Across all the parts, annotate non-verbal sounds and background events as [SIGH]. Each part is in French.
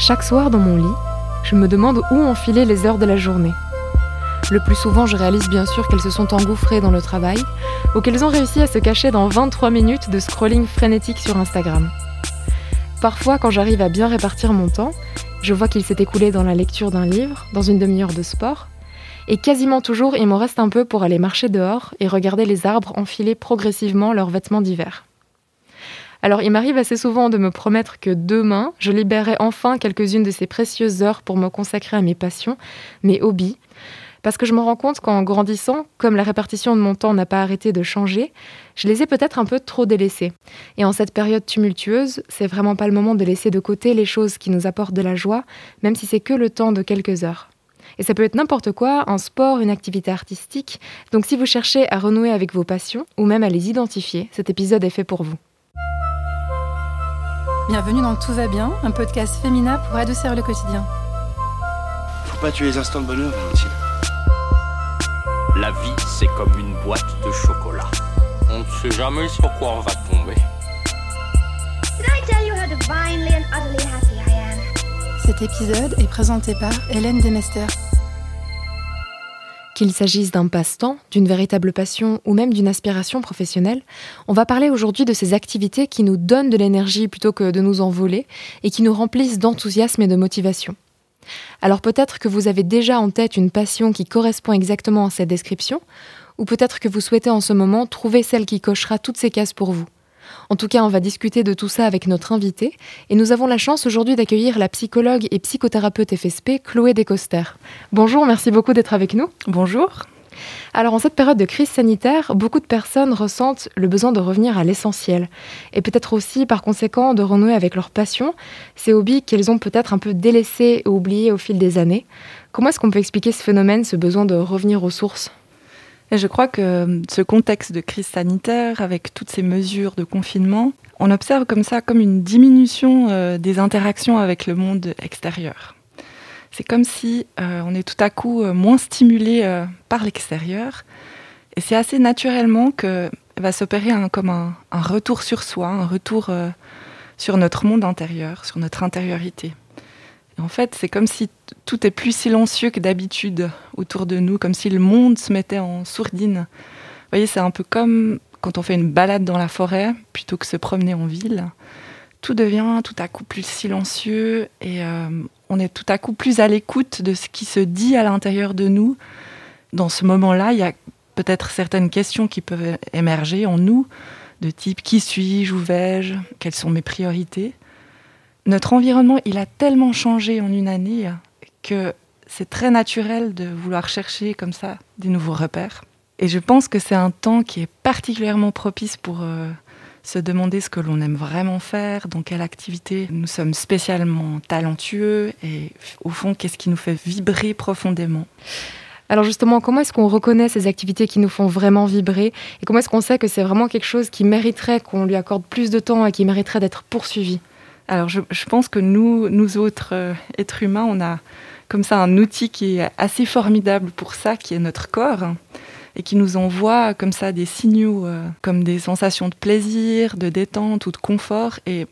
Chaque soir dans mon lit, je me demande où enfiler les heures de la journée. Le plus souvent, je réalise bien sûr qu'elles se sont engouffrées dans le travail ou qu'elles ont réussi à se cacher dans 23 minutes de scrolling frénétique sur Instagram. Parfois, quand j'arrive à bien répartir mon temps, je vois qu'il s'est écoulé dans la lecture d'un livre, dans une demi-heure de sport, et quasiment toujours il m'en reste un peu pour aller marcher dehors et regarder les arbres enfiler progressivement leurs vêtements d'hiver. Alors il m'arrive assez souvent de me promettre que demain, je libérerai enfin quelques-unes de ces précieuses heures pour me consacrer à mes passions, mes hobbies, parce que je me rends compte qu'en grandissant, comme la répartition de mon temps n'a pas arrêté de changer, je les ai peut-être un peu trop délaissés. Et en cette période tumultueuse, c'est vraiment pas le moment de laisser de côté les choses qui nous apportent de la joie, même si c'est que le temps de quelques heures. Et ça peut être n'importe quoi, un sport, une activité artistique. Donc si vous cherchez à renouer avec vos passions, ou même à les identifier, cet épisode est fait pour vous. Bienvenue dans Tout va bien, un podcast féminin pour adoucir le quotidien. Faut pas tuer les instants de bonheur, Valentine. La vie, c'est comme une boîte de chocolat. On ne sait jamais sur quoi on va tomber. Cet épisode est présenté par Hélène Demester. Qu'il s'agisse d'un passe-temps, d'une véritable passion ou même d'une aspiration professionnelle, on va parler aujourd'hui de ces activités qui nous donnent de l'énergie plutôt que de nous en voler et qui nous remplissent d'enthousiasme et de motivation. Alors peut-être que vous avez déjà en tête une passion qui correspond exactement à cette description, ou peut-être que vous souhaitez en ce moment trouver celle qui cochera toutes ces cases pour vous. En tout cas, on va discuter de tout ça avec notre invité, et nous avons la chance aujourd'hui d'accueillir la psychologue et psychothérapeute FSP Chloé Descoster. Bonjour, merci beaucoup d'être avec nous. Bonjour. Alors en cette période de crise sanitaire, beaucoup de personnes ressentent le besoin de revenir à l'essentiel et peut-être aussi par conséquent de renouer avec leur passion, ces hobbies qu'elles ont peut-être un peu délaissés ou oubliés au fil des années. Comment est-ce qu'on peut expliquer ce phénomène, ce besoin de revenir aux sources? Et je crois que euh, ce contexte de crise sanitaire, avec toutes ces mesures de confinement, on observe comme ça comme une diminution euh, des interactions avec le monde extérieur. C'est comme si euh, on est tout à coup moins stimulé par l'extérieur, et c'est assez naturellement que va s'opérer un, comme un, un, retour sur soi, un retour sur notre monde intérieur, sur notre intériorité. En fait, c'est comme si tout est plus silencieux que d'habitude autour de nous, comme si le monde se mettait en sourdine. Vous voyez, c'est un peu comme quand on fait une balade dans la forêt plutôt que se promener en ville. Tout devient tout à coup plus silencieux et euh, on est tout à coup plus à l'écoute de ce qui se dit à l'intérieur de nous. Dans ce moment-là, il y a peut-être certaines questions qui peuvent émerger en nous, de type qui suis-je, où vais-je, quelles sont mes priorités? Notre environnement, il a tellement changé en une année que c'est très naturel de vouloir chercher comme ça des nouveaux repères. Et je pense que c'est un temps qui est particulièrement propice pour euh, se demander ce que l'on aime vraiment faire, dans quelle activité nous sommes spécialement talentueux et au fond, qu'est-ce qui nous fait vibrer profondément. Alors justement, comment est-ce qu'on reconnaît ces activités qui nous font vraiment vibrer et comment est-ce qu'on sait que c'est vraiment quelque chose qui mériterait qu'on lui accorde plus de temps et qui mériterait d'être poursuivi? Alors je, pense que nous, nous autres euh, êtres humains, on a comme ça un outil qui est assez formidable pour ça, qui est notre corps, hein, et qui nous envoie comme ça des signaux, euh, comme des sensations de plaisir, de détente ou de confort. Et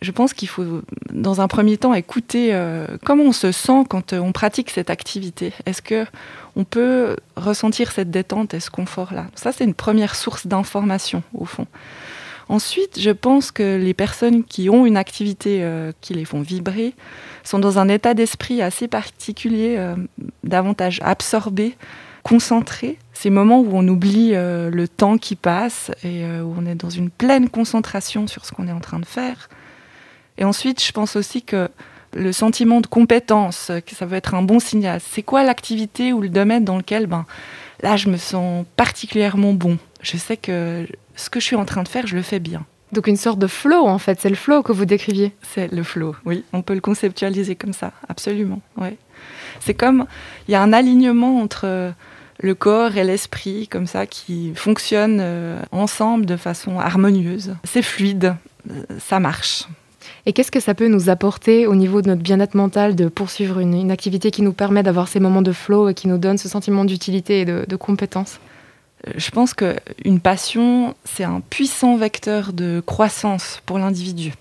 je pense qu'il faut, dans un premier temps, écouter euh, comment on se sent quand on pratique cette activité. Est-ce que on peut ressentir cette détente et ce confort-là? Ça, c'est une première source d'information, au fond. Ensuite, je pense que les personnes qui ont une activité euh, qui les font vibrer sont dans un état d'esprit assez particulier, euh, davantage absorbé, concentré. Ces moments où on oublie euh, le temps qui passe et où on est dans une pleine concentration sur ce qu'on est en train de faire. Et ensuite, je pense aussi que le sentiment de compétence, que ça veut être un bon signal. C'est quoi l'activité ou le domaine dans lequel, ben, là, je me sens particulièrement bon? Je sais que ce que je suis en train de faire, je le fais bien. Donc une sorte de flow en fait, c'est le flow que vous décriviez. C'est le flow, oui, on peut le conceptualiser comme ça, absolument. Ouais. C'est comme il y a un alignement entre euh, le corps et l'esprit comme ça qui fonctionnent euh, ensemble de façon harmonieuse. C'est fluide, euh, ça marche. Et qu'est-ce que ça peut nous apporter au niveau de notre bien-être mental de poursuivre une, activité qui nous permet d'avoir ces moments de flow et qui nous donne ce sentiment d'utilité et de compétence? Je pense qu'une passion, c'est un puissant vecteur de croissance pour l'individu.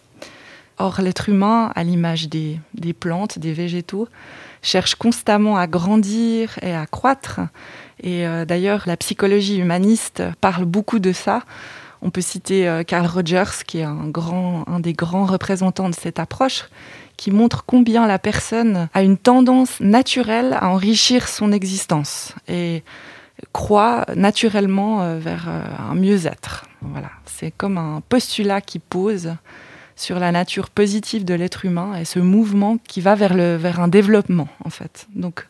Or, l'être humain, à l'image des, des plantes, des végétaux, cherche constamment à grandir et à croître. Et euh, d'ailleurs, la psychologie humaniste parle beaucoup de ça. On peut citer euh, Carl Rogers, qui est un, grand, un des grands représentants de cette approche, qui montre combien la personne a une tendance naturelle à enrichir son existence et croit naturellement euh, vers un mieux-être. Voilà, c'est comme un postulat qui pose sur la nature positive de l'être humain et ce mouvement qui va vers, le, vers un développement, en fait. Donc,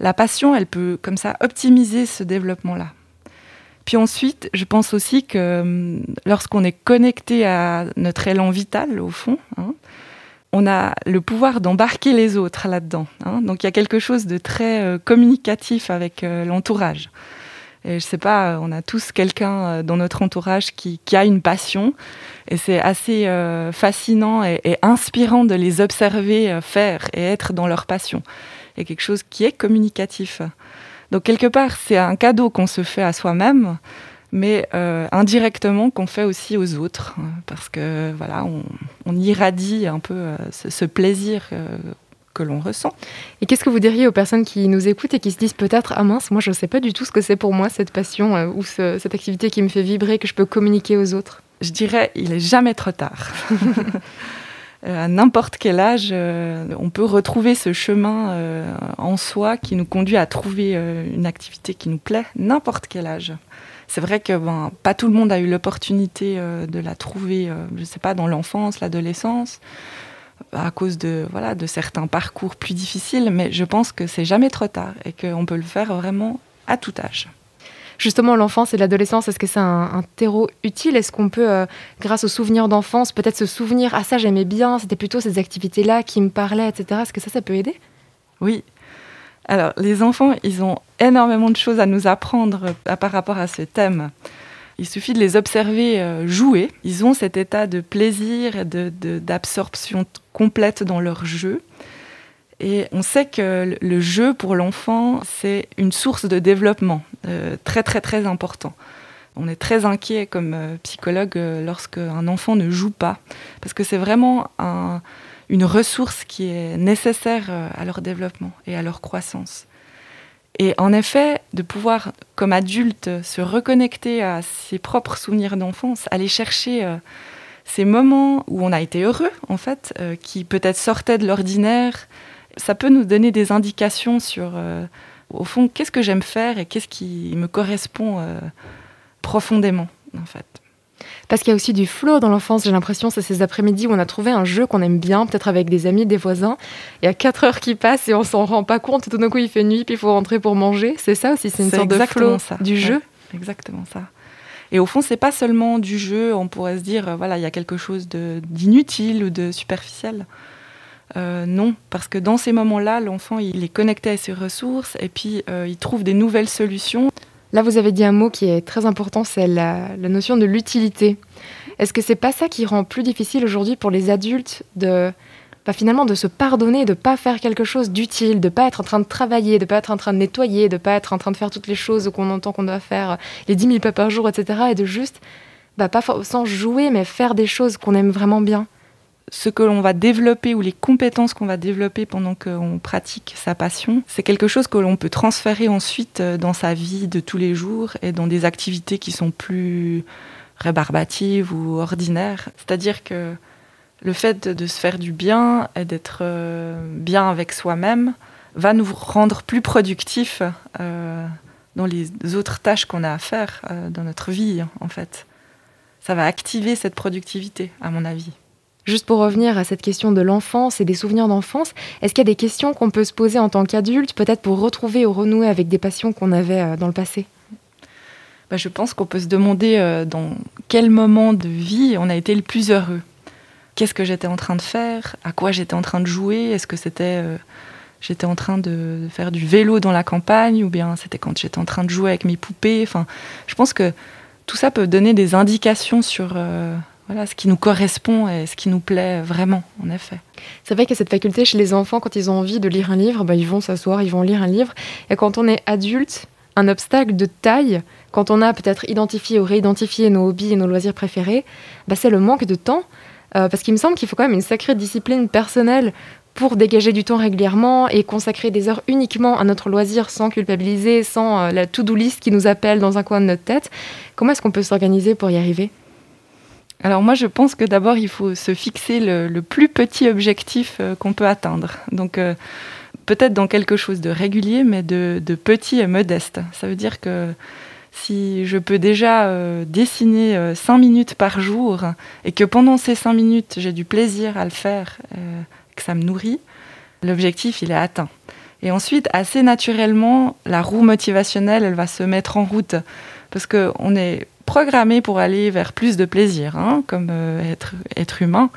la passion, elle peut comme ça optimiser ce développement-là. Puis ensuite, je pense aussi que hum, lorsqu'on est connecté à notre élan vital, au fond, hein, on a le pouvoir d'embarquer les autres là-dedans. Hein. Donc il y a quelque chose de très euh, communicatif avec euh, l'entourage. Et je sais pas, on a tous quelqu'un euh, dans notre entourage qui, a une passion. Et c'est assez fascinant et, inspirant de les observer faire et être dans leur passion. Il y a quelque chose qui est communicatif. Donc quelque part, c'est un cadeau qu'on se fait à soi-même, mais indirectement qu'on fait aussi aux autres, parce que voilà, on, irradie un peu ce, ce, plaisir que l'on ressent. Et qu'est-ce que vous diriez aux personnes qui nous écoutent et qui se disent peut-être Ah mince, moi je ne sais pas du tout ce que c'est pour moi cette passion euh, ou cette activité qui me fait vibrer, que je peux communiquer aux autres? Je dirais il est jamais trop tard. [LAUGHS] Euh, à n'importe quel âge, euh, on peut retrouver ce chemin en soi qui nous conduit à trouver une activité qui nous plaît, n'importe quel âge. C'est vrai que ben, pas tout le monde a eu l'opportunité de la trouver, je ne sais pas, dans l'enfance, l'adolescence à cause de, voilà, de certains parcours plus difficiles, mais je pense que c'est jamais trop tard et qu'on peut le faire vraiment à tout âge. Justement, l'enfance et l'adolescence, est-ce que c'est un, terreau utile? Est-ce qu'on peut, euh, grâce aux souvenirs d'enfance, peut-être se souvenir Ah, ça j'aimais bien, c'était plutôt ces activités-là qui me parlaient, etc. Est-ce que ça, ça peut aider? Oui. Alors, les enfants, ils ont énormément de choses à nous apprendre euh, par rapport à ce thème. Il suffit de les observer euh, jouer. Ils ont cet état de plaisir d'absorption complète dans leur jeu. Et on sait que le jeu pour l'enfant, c'est une source de développement euh, très très très important. On est très inquiet comme psychologue lorsqu'un enfant ne joue pas, parce que c'est vraiment une ressource qui est nécessaire à leur développement et à leur croissance. Et en effet, de pouvoir, comme adulte, se reconnecter à ses propres souvenirs d'enfance, aller chercher euh, ces moments où on a été heureux, en fait, euh, qui peut-être sortaient de l'ordinaire, ça peut nous donner des indications sur, euh, au fond, qu'est-ce que j'aime faire et qu'est-ce qui me correspond profondément, en fait. Parce qu'il y a aussi du flow dans l'enfance, j'ai l'impression, c'est ces après-midi où on a trouvé un jeu qu'on aime bien, peut-être avec des amis, des voisins. Il y a 4 heures qui passent et on s'en rend pas compte. Tout d'un coup, il fait nuit, puis il faut rentrer pour manger. C'est ça aussi, c'est une sorte de flow ça. du jeu. exactement ça. Et au fond, c'est pas seulement du jeu, on pourrait se dire, euh, voilà, il y a quelque chose d'inutile ou de superficiel. Euh, non, parce que dans ces moments-là, l'enfant, il est connecté à ses ressources et puis euh, il trouve des nouvelles solutions. Là, vous avez dit un mot qui est très important, c'est la, notion de l'utilité. Est-ce que c'est pas ça qui rend plus difficile aujourd'hui pour les adultes de bah, finalement de se pardonner, de pas faire quelque chose d'utile, de pas être en train de travailler, de pas être en train de nettoyer, de pas être en train de faire toutes les choses qu'on entend qu'on doit faire, les 10 000 pas par jour, etc. Et de juste, bah, pas sans jouer, mais faire des choses qu'on aime vraiment bien? Ce que l'on va développer ou les compétences qu'on va développer pendant qu'on pratique sa passion, c'est quelque chose que l'on peut transférer ensuite euh, dans sa vie de tous les jours et dans des activités qui sont plus rébarbatives ou ordinaires. C'est-à-dire que le fait de se faire du bien et d'être euh, bien avec soi-même va nous rendre plus productifs euh, dans les autres tâches qu'on a à faire dans notre vie, en fait. Ça va activer cette productivité, à mon avis. Juste pour revenir à cette question de l'enfance et des souvenirs d'enfance, est-ce qu'il y a des questions qu'on peut se poser en tant qu'adulte, peut-être pour retrouver ou renouer avec des passions qu'on avait euh, dans le passé? Bah, Je pense qu'on peut se demander euh, dans quel moment de vie on a été le plus heureux. Qu'est-ce que j'étais en train de faire? À quoi j'étais en train de jouer? Est-ce que c'était euh, j'étais en train de faire du vélo dans la campagne ou bien c'était quand j'étais en train de jouer avec mes poupées? Enfin, je pense que tout ça peut donner des indications sur voilà, ce qui nous correspond et ce qui nous plaît vraiment, en effet. C'est vrai qu'il y a cette faculté chez les enfants, quand ils ont envie de lire un livre, bah, ils vont s'asseoir, ils vont lire un livre. Et quand on est adulte, un obstacle de taille, quand on a peut-être identifié ou réidentifié nos hobbies et nos loisirs préférés, bah, c'est le manque de temps. Parce qu'il me semble qu'il faut quand même une sacrée discipline personnelle pour dégager du temps régulièrement et consacrer des heures uniquement à notre loisir sans culpabiliser, sans la to-do list qui nous appelle dans un coin de notre tête. Comment est-ce qu'on peut s'organiser pour y arriver? Alors moi, je pense que d'abord, il faut se fixer le, plus petit objectif euh, qu'on peut atteindre. Donc euh, peut-être dans quelque chose de régulier, mais de, petit et modeste. Ça veut dire que si je peux déjà euh, dessiner 5 minutes par jour et que pendant ces 5 minutes, j'ai du plaisir à le faire, que ça me nourrit, l'objectif, il est atteint. Et ensuite, assez naturellement, la roue motivationnelle, elle va se mettre en route. Parce qu'on est programmé pour aller vers plus de plaisir, hein, comme euh, être, être humain.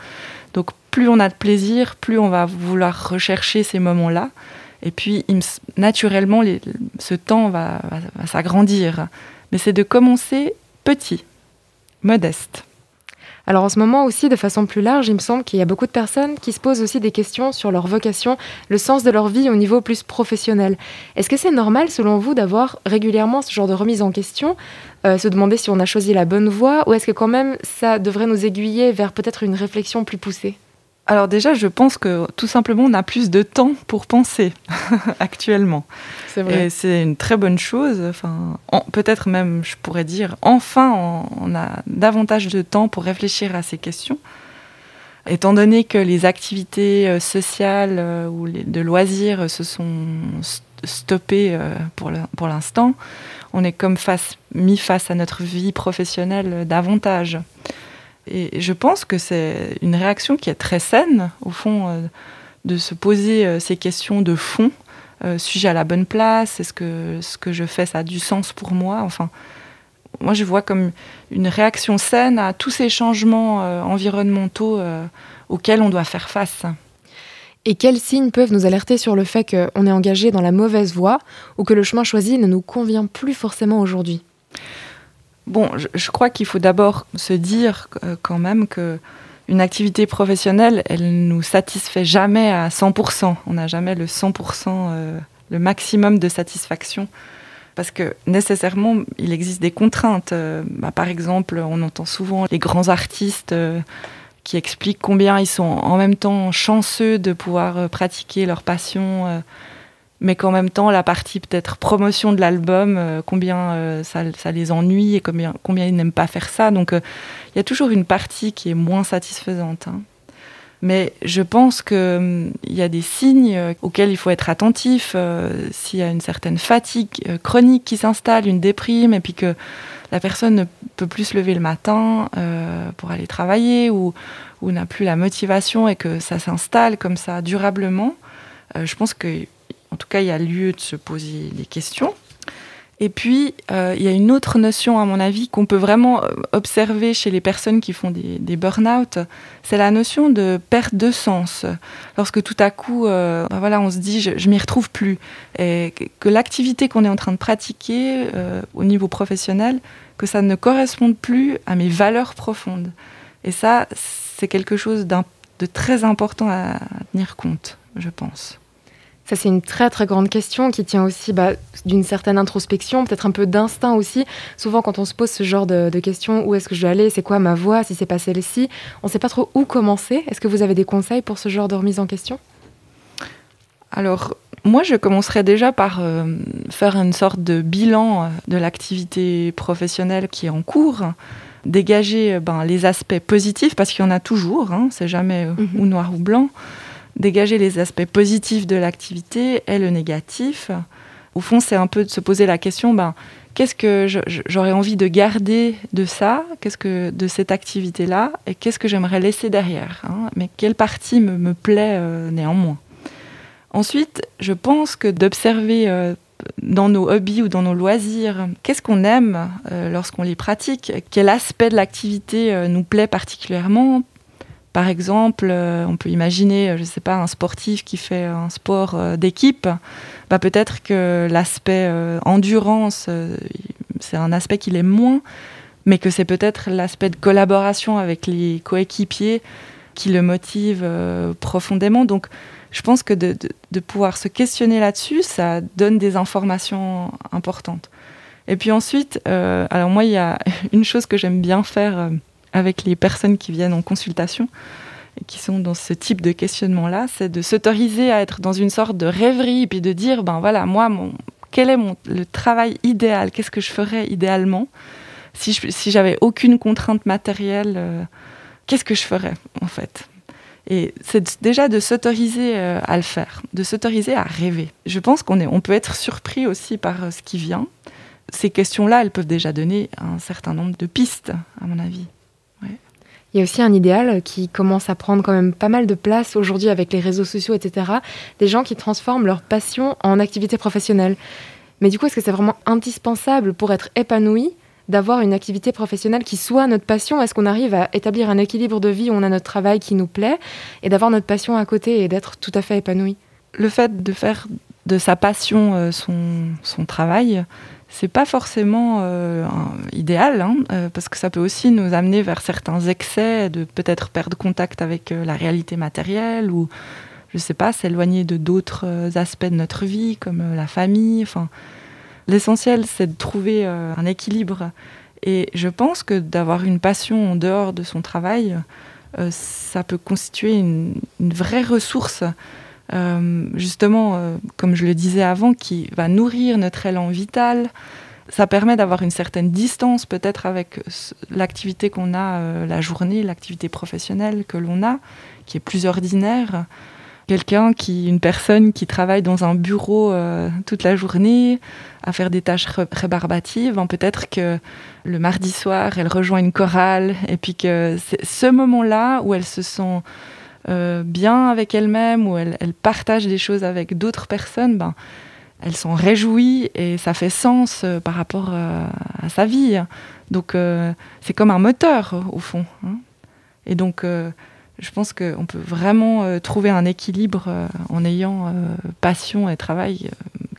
Donc plus on a de plaisir, plus on va vouloir rechercher ces moments-là. Et puis naturellement, ce temps va s'agrandir. Mais c'est de commencer petit, modeste. Alors en ce moment aussi, de façon plus large, il me semble qu'il y a beaucoup de personnes qui se posent aussi des questions sur leur vocation, le sens de leur vie au niveau plus professionnel. Est-ce que c'est normal, selon vous, d'avoir régulièrement ce genre de remise en question, euh, se demander si on a choisi la bonne voie, ou est-ce que quand même ça devrait nous aiguiller vers peut-être une réflexion plus poussée? Alors déjà, je pense que tout simplement, on a plus de temps pour penser [LAUGHS] actuellement. C'est vrai. Et c'est une très bonne chose. Enfin, peut-être même, je pourrais dire, enfin, on, a davantage de temps pour réfléchir à ces questions. Étant donné que les activités euh, sociales euh, ou de loisirs se sont stoppées pour l'instant, on est comme face, mis face à notre vie professionnelle davantage. Et je pense que c'est une réaction qui est très saine, au fond, euh, de se poser euh, ces questions de fond. Euh, suis-je à la bonne place? Est-ce que ce que je fais, ça a du sens pour moi? Enfin, moi, je vois comme une réaction saine à tous ces changements environnementaux auxquels on doit faire face. Et quels signes peuvent nous alerter sur le fait qu'on est engagé dans la mauvaise voie ou que le chemin choisi ne nous convient plus forcément aujourd'hui? Bon, je, crois qu'il faut d'abord se dire euh, quand même que une activité professionnelle, elle nous satisfait jamais à 100%. On n'a jamais le 100%, euh, le maximum de satisfaction. Parce que nécessairement, il existe des contraintes. Euh, bah, par exemple, on entend souvent les grands artistes qui expliquent combien ils sont en même temps chanceux de pouvoir pratiquer leur passion mais qu'en même temps, la partie peut-être promotion de l'album, euh, combien euh, ça, les ennuie et combien, combien ils n'aiment pas faire ça. Donc euh, il y a toujours une partie qui est moins satisfaisante. Hein. Mais je pense qu'il hum, y a des signes auxquels il faut être attentif. S'il y a une certaine fatigue chronique qui s'installe, une déprime, et puis que la personne ne peut plus se lever le matin pour aller travailler ou, n'a plus la motivation et que ça s'installe comme ça durablement, je pense que en tout cas, il y a lieu de se poser des questions. Et puis, euh, il y a une autre notion, à mon avis, qu'on peut vraiment euh, observer chez les personnes qui font des, burn-out, c'est la notion de perte de sens. Lorsque tout à coup, euh, ben voilà, on se dit, je, m'y retrouve plus, et que, l'activité qu'on est en train de pratiquer au niveau professionnel, que ça ne corresponde plus à mes valeurs profondes. Et ça, c'est quelque chose de très important à tenir compte, je pense. Ça, c'est une très très grande question qui tient aussi bah, d'une certaine introspection, peut-être un peu d'instinct aussi. Souvent, quand on se pose ce genre de, questions, où est-ce que je dois aller, c'est quoi ma voie, si c'est pas celle-ci, on ne sait pas trop où commencer. Est-ce que vous avez des conseils pour ce genre de remise en question? Alors, moi, je commencerai déjà par euh, faire une sorte de bilan euh, de l'activité professionnelle qui est en cours dégager euh, ben, les aspects positifs, parce qu'il y en a toujours, hein, c'est jamais mhm. ou noir ou blanc, dégager les aspects positifs de l'activité et le négatif. Au fond, c'est un peu de se poser la question, ben, qu'est-ce que j'aurais envie de garder de ça, qu'est-ce que de cette activité-là, et qu'est-ce que j'aimerais laisser derrière. Hein, mais quelle partie me, plaît euh, néanmoins? Ensuite, je pense que d'observer euh, dans nos hobbies ou dans nos loisirs, qu'est-ce qu'on aime euh, lorsqu'on les pratique, quel aspect de l'activité nous plaît particulièrement, par exemple, euh, on peut imaginer, euh, je ne sais pas, un sportif qui fait un sport euh, d'équipe. Bah, peut-être que l'aspect endurance, c'est un aspect qu'il aime moins, mais que c'est peut-être l'aspect de collaboration avec les coéquipiers qui le motive profondément. Donc, je pense que de, pouvoir se questionner là-dessus, ça donne des informations importantes. Et puis ensuite, alors moi, il y a [LAUGHS] une chose que j'aime bien faire avec les personnes qui viennent en consultation et qui sont dans ce type de questionnement-là, c'est de s'autoriser à être dans une sorte de rêverie puis de dire, ben voilà, moi, mon, quel est mon, le travail idéal? Qu'est-ce que je ferais idéalement? Si, si j'avais aucune contrainte matérielle euh, Qu'est-ce que je ferais en fait? Et c'est déjà de s'autoriser euh, à le faire, de s'autoriser à rêver. Je pense qu'on on peut être surpris aussi par euh, ce qui vient. Ces questions-là, elles peuvent déjà donner un certain nombre de pistes, à mon avis. Il y a aussi un idéal qui commence à prendre quand même pas mal de place aujourd'hui avec les réseaux sociaux, etc. Des gens qui transforment leur passion en activité professionnelle. Mais du coup, est-ce que c'est vraiment indispensable pour être épanoui d'avoir une activité professionnelle qui soit notre passion? Est-ce qu'on arrive à établir un équilibre de vie où on a notre travail qui nous plaît et d'avoir notre passion à côté et d'être tout à fait épanoui? Le fait de faire de sa passion euh, son, son travail, c'est pas forcément euh, idéal, hein, euh, parce que ça peut aussi nous amener vers certains excès, de peut-être perdre contact avec la réalité matérielle ou, je sais pas, s'éloigner de d'autres aspects de notre vie, comme la famille. Enfin, L'essentiel, c'est de trouver euh, un équilibre. Et je pense que d'avoir une passion en dehors de son travail, euh, ça peut constituer une, vraie ressource, euh, justement, comme je le disais avant, qui va nourrir notre élan vital. Ça permet d'avoir une certaine distance peut-être avec l'activité qu'on a la journée, l'activité professionnelle que l'on a, qui est plus ordinaire quelqu'un qui, une personne qui travaille dans un bureau euh, toute la journée à faire des tâches rébarbatives, hein, peut-être que le mardi soir, elle rejoint une chorale et puis que c'est ce moment-là où elle se sent euh, bien avec elle-même, où elle, partage des choses avec d'autres personnes, ben, elle s'en réjouit et ça fait sens euh, par rapport à sa vie. Donc c'est comme un moteur au fond. Hein. Et donc je pense qu'on peut vraiment euh, trouver un équilibre euh, en ayant euh, passion et travail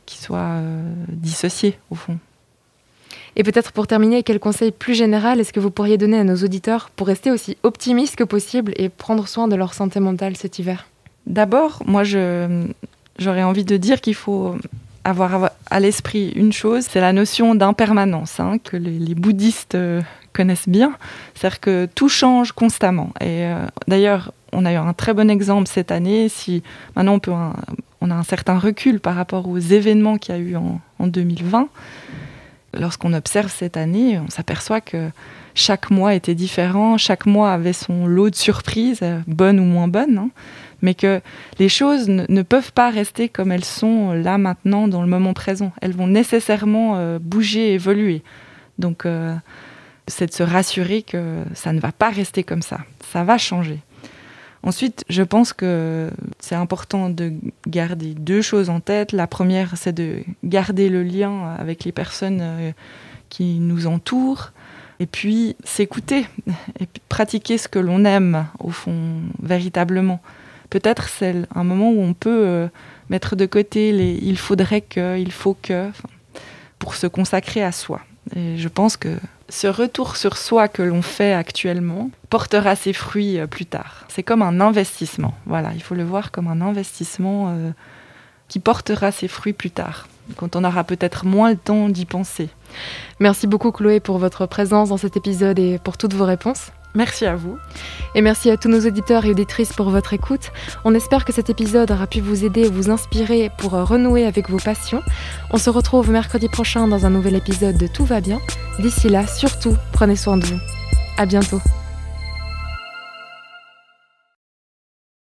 qui soient dissociés au fond. Et peut-être pour terminer, quel conseil plus général est-ce que vous pourriez donner à nos auditeurs pour rester aussi optimistes que possible et prendre soin de leur santé mentale cet hiver? D'abord, moi, j'aurais envie de dire qu'il faut avoir à l'esprit une chose, c'est la notion d'impermanence, hein, que les, bouddhistes euh, connaissent bien. C'est-à-dire que tout change constamment. Et euh, d'ailleurs, on a eu un très bon exemple cette année. Si maintenant on, peut on a un certain recul par rapport aux événements qu'il y a eu en, en 2020, lorsqu'on observe cette année, on s'aperçoit que chaque mois était différent, chaque mois avait son lot de surprises, euh, bonnes ou moins bonnes. Hein mais que les choses ne, peuvent pas rester comme elles sont là maintenant dans le moment présent. Elles vont nécessairement euh, bouger, évoluer. Donc euh, c'est de se rassurer que ça ne va pas rester comme ça, ça va changer. Ensuite, je pense que c'est important de garder deux choses en tête. La première, c'est de garder le lien avec les personnes euh, qui nous entourent. Et puis s'écouter et pratiquer ce que l'on aime, au fond, véritablement peut-être c'est un moment où on peut euh, mettre de côté les il faudrait que, il faut que, pour se consacrer à soi. Et je pense que ce retour sur soi que l'on fait actuellement portera ses fruits euh, plus tard. C'est comme un investissement. Voilà, il faut le voir comme un investissement euh, qui portera ses fruits plus tard, quand on aura peut-être moins le temps d'y penser. Merci beaucoup Chloé pour votre présence dans cet épisode et pour toutes vos réponses. Merci à vous. Et merci à tous nos auditeurs et auditrices pour votre écoute. On espère que cet épisode aura pu vous aider et vous inspirer pour renouer avec vos passions. On se retrouve mercredi prochain dans un nouvel épisode de Tout va bien. D'ici là, surtout, prenez soin de vous. À bientôt.